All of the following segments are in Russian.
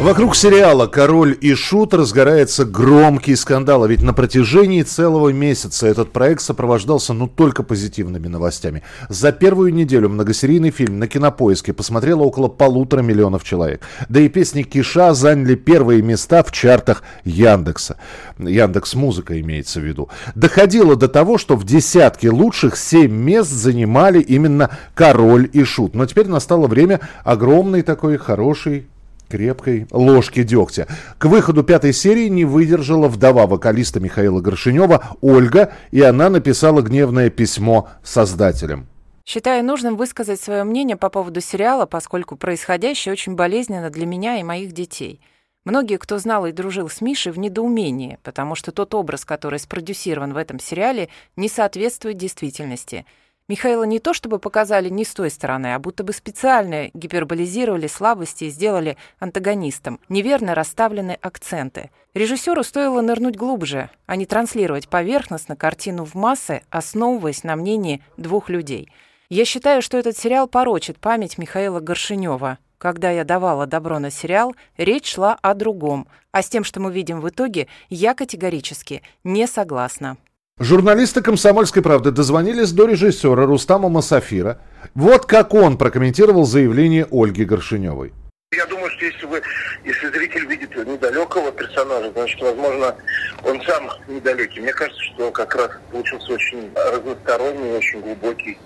Вокруг сериала «Король и Шут» разгорается громкий скандал. А ведь на протяжении целого месяца этот проект сопровождался ну только позитивными новостями. За первую неделю многосерийный фильм на кинопоиске посмотрело около полутора миллионов человек. Да и песни Киша заняли первые места в чартах Яндекса. Яндекс Музыка имеется в виду. Доходило до того, что в десятке лучших семь мест занимали именно «Король и Шут». Но теперь настало время огромной такой хорошей крепкой ложки дегтя. К выходу пятой серии не выдержала вдова вокалиста Михаила Горшинева Ольга, и она написала гневное письмо создателям. Считаю нужным высказать свое мнение по поводу сериала, поскольку происходящее очень болезненно для меня и моих детей. Многие, кто знал и дружил с Мишей, в недоумении, потому что тот образ, который спродюсирован в этом сериале, не соответствует действительности – Михаила не то чтобы показали не с той стороны, а будто бы специально гиперболизировали слабости и сделали антагонистом. Неверно расставлены акценты. Режиссеру стоило нырнуть глубже, а не транслировать поверхностно картину в массы, основываясь на мнении двух людей. Я считаю, что этот сериал порочит память Михаила Горшинева. Когда я давала добро на сериал, речь шла о другом, а с тем, что мы видим в итоге, я категорически не согласна. Журналисты «Комсомольской правды» дозвонились до режиссера Рустама Масафира. Вот как он прокомментировал заявление Ольги Горшиневой. Я думаю, что если вы, если зритель видит недалекого персонажа, значит, возможно, он сам недалекий. Мне кажется, что как раз получился очень разносторонний, очень глубокий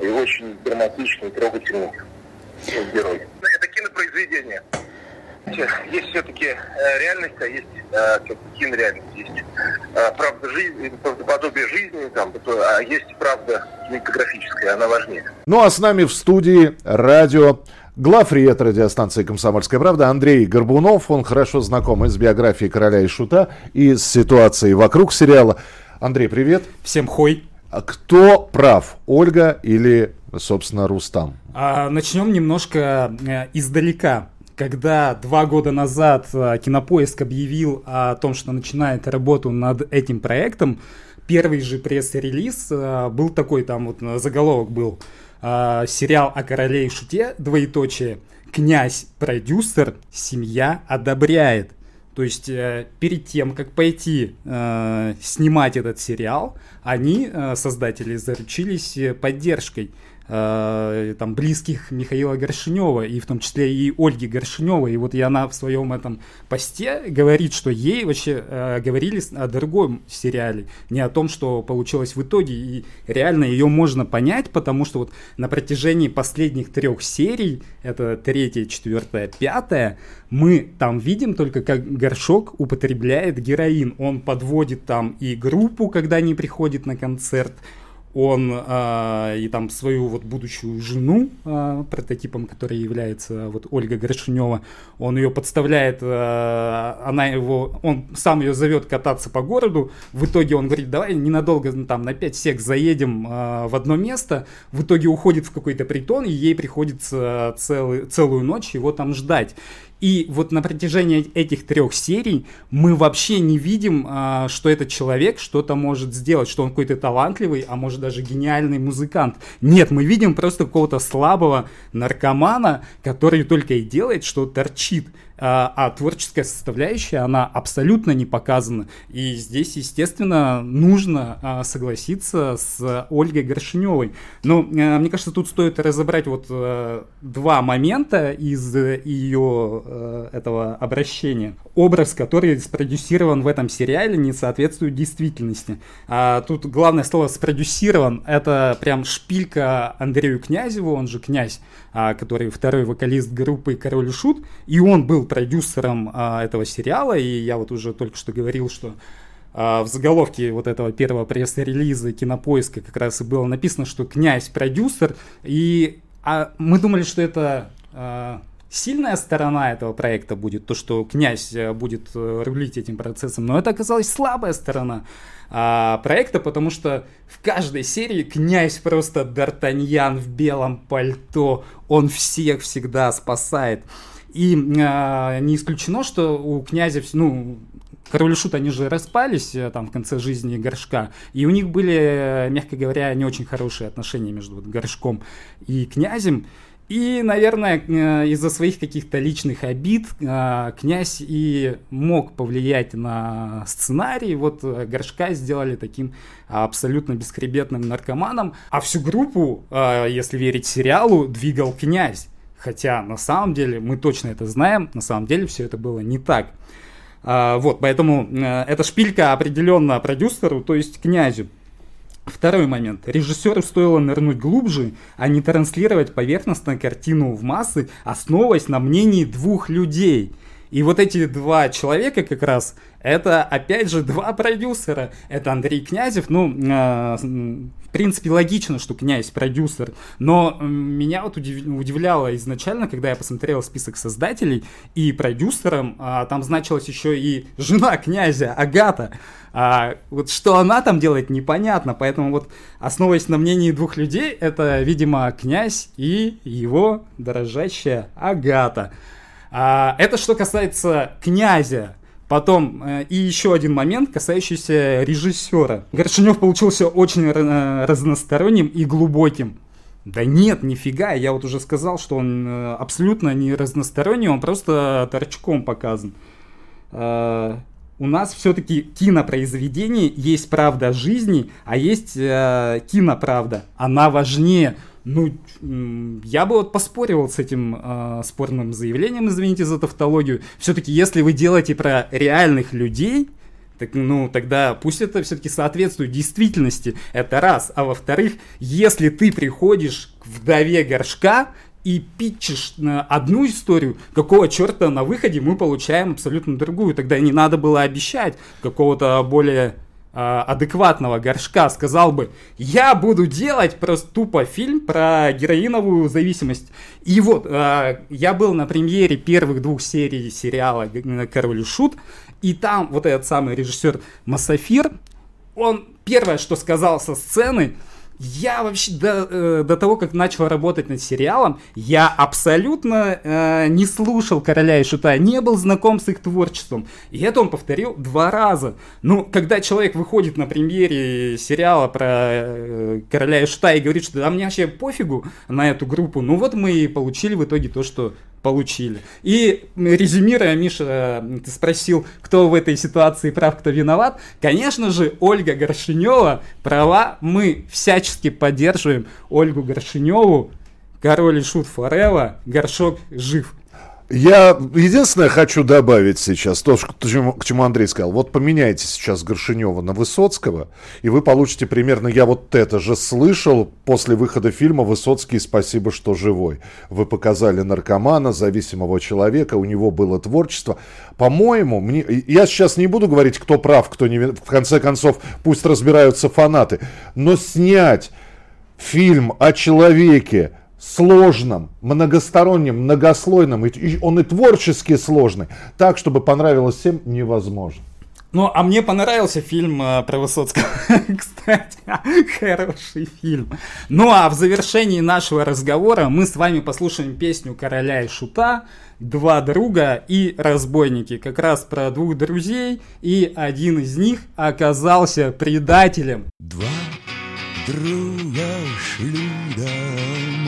и очень драматичный, трогательный герой. Это кинопроизведение. Есть все-таки э, реальность, а есть э, кинореальность. Есть э, правда жизни, правдоподобие жизни, там, а есть правда кинематографическая, она важнее. Ну а с нами в студии радио Главред радиостанции «Комсомольская правда» Андрей Горбунов. Он хорошо знаком и с биографией короля и шута, и с ситуацией вокруг сериала. Андрей, привет. Всем хой. А кто прав, Ольга или, собственно, Рустам? А, начнем немножко э, издалека когда два года назад э, Кинопоиск объявил о том, что начинает работу над этим проектом, первый же пресс-релиз э, был такой, там вот заголовок был, э, сериал о короле и шуте, двоеточие, князь, продюсер, семья одобряет. То есть перед тем, как пойти э, снимать этот сериал, они, э, создатели, заручились поддержкой э, там, близких Михаила Горшинева, и в том числе и Ольги Горшиневой. И вот и она в своем этом посте говорит, что ей вообще э, говорили о другом сериале, не о том, что получилось в итоге. И реально ее можно понять, потому что вот на протяжении последних трех серий, это третья, четвертая, пятая, мы там видим только, как Горшок употребляет героин. Он подводит там и группу, когда они приходят на концерт, он э, и там свою вот будущую жену, э, прототипом которой является вот Ольга Горшинева, он ее подставляет, э, она его, он сам ее зовет кататься по городу, в итоге он говорит, давай ненадолго ну, там на 5 сек заедем э, в одно место, в итоге уходит в какой-то притон, и ей приходится целый, целую ночь его там ждать. И вот на протяжении этих трех серий мы вообще не видим, а, что этот человек что-то может сделать, что он какой-то талантливый, а может даже гениальный музыкант. Нет, мы видим просто какого-то слабого наркомана, который только и делает, что торчит. А, а творческая составляющая, она абсолютно не показана. И здесь, естественно, нужно а, согласиться с Ольгой Горшиневой. Но а, мне кажется, тут стоит разобрать вот а, два момента из ее а, этого обращения. Образ, который спродюсирован в этом сериале, не соответствует действительности. А, тут главное слово «спродюсирован» — это прям шпилька Андрею Князеву, он же князь, который второй вокалист группы «Король и Шут», и он был продюсером а, этого сериала, и я вот уже только что говорил, что а, в заголовке вот этого первого пресс-релиза кинопоиска как раз и было написано, что князь продюсер, и а мы думали, что это а, сильная сторона этого проекта будет, то, что князь э, будет э, рулить этим процессом, но это оказалась слабая сторона а, проекта, потому что в каждой серии князь просто Д'Артаньян в белом пальто, он всех всегда спасает. И а, не исключено, что у князя, ну, Король и Шут, они же распались э, там в конце жизни Горшка, и у них были, мягко говоря, не очень хорошие отношения между вот, Горшком и князем. И, наверное, э, из-за своих каких-то личных обид э, князь и мог повлиять на сценарий. Вот Горшка сделали таким абсолютно бесхребетным наркоманом, а всю группу, если верить сериалу, двигал князь. Хотя на самом деле, мы точно это знаем, на самом деле все это было не так. А, вот, поэтому э, эта шпилька определенно продюсеру, то есть князю. Второй момент. Режиссеру стоило нырнуть глубже, а не транслировать поверхностно картину в массы, основываясь на мнении двух людей. И вот эти два человека как раз это, опять же, два продюсера. Это Андрей Князев. Ну, э, в принципе, логично, что князь продюсер. Но меня вот удив... удивляло изначально, когда я посмотрел список создателей и продюсером, э, там значилась еще и жена князя, Агата. А вот что она там делает, непонятно. Поэтому вот, основываясь на мнении двух людей, это, видимо, князь и его дорожащая Агата. А, это что касается князя. Потом э, и еще один момент, касающийся режиссера. Горшинев получился очень э, разносторонним и глубоким. Да нет, нифига, я вот уже сказал, что он э, абсолютно не разносторонний, он просто торчком показан. У нас все-таки кинопроизведение есть правда жизни, а есть киноправда. Она важнее. Ну, я бы вот поспорил с этим э, спорным заявлением, извините за тавтологию. Все-таки, если вы делаете про реальных людей, так, ну, тогда пусть это все-таки соответствует действительности. Это раз. А во-вторых, если ты приходишь к вдове горшка и питчишь одну историю, какого черта на выходе мы получаем абсолютно другую. Тогда не надо было обещать какого-то более адекватного горшка сказал бы, я буду делать просто тупо фильм про героиновую зависимость. И вот, э, я был на премьере первых двух серий сериала «Король и Шут», и там вот этот самый режиссер Масафир, он первое, что сказал со сцены – я вообще до, э, до того, как начал работать над сериалом, я абсолютно э, не слушал Короля и Шута, не был знаком с их творчеством. И это он повторил два раза. Ну, когда человек выходит на премьере сериала про э, Короля и Шута и говорит, что да мне вообще пофигу на эту группу, ну вот мы и получили в итоге то, что получили. И резюмируя, Миша, ты спросил, кто в этой ситуации прав, кто виноват. Конечно же, Ольга Горшинева права. Мы всячески поддерживаем Ольгу Горшиневу. Король и шут Форева, горшок жив. Я единственное хочу добавить сейчас то, к чему, к чему Андрей сказал. Вот поменяйте сейчас Горшинева на Высоцкого, и вы получите примерно, я вот это же слышал после выхода фильма «Высоцкий, спасибо, что живой». Вы показали наркомана, зависимого человека, у него было творчество. По-моему, мне, я сейчас не буду говорить, кто прав, кто не... В конце концов, пусть разбираются фанаты. Но снять фильм о человеке, сложном, многостороннем, многослойном, и он и творчески сложный, так, чтобы понравилось всем, невозможно. Ну, а мне понравился фильм э, про Высоцкого. Кстати, хороший фильм. Ну, а в завершении нашего разговора мы с вами послушаем песню «Короля и Шута», «Два друга» и «Разбойники». Как раз про двух друзей, и один из них оказался предателем. Два друга шли домой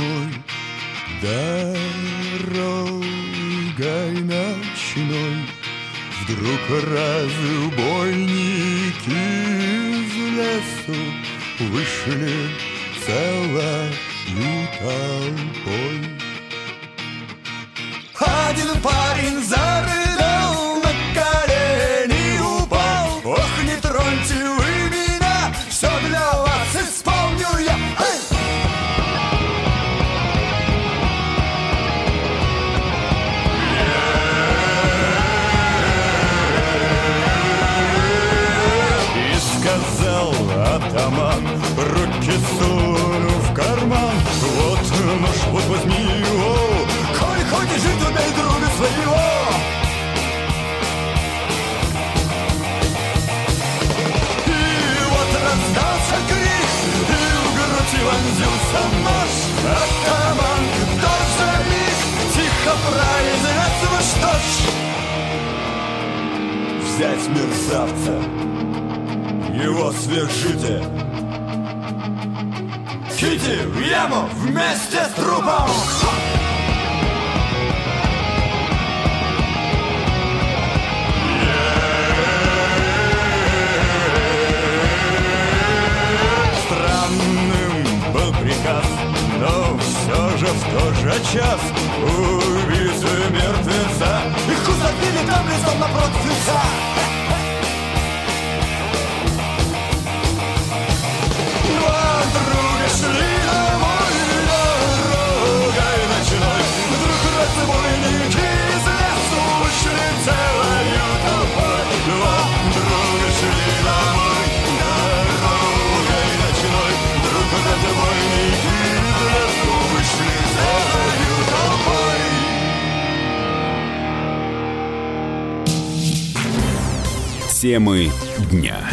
Дорогой ночной Вдруг разбойники из лесу Вышли целою толпой. Один парень зарыдал Его свяжите Кити в яму вместе с трупом. Приказ Но все же в тот же час Убийцы мертвеца Их усадили там лицом напротив лица Темы дня.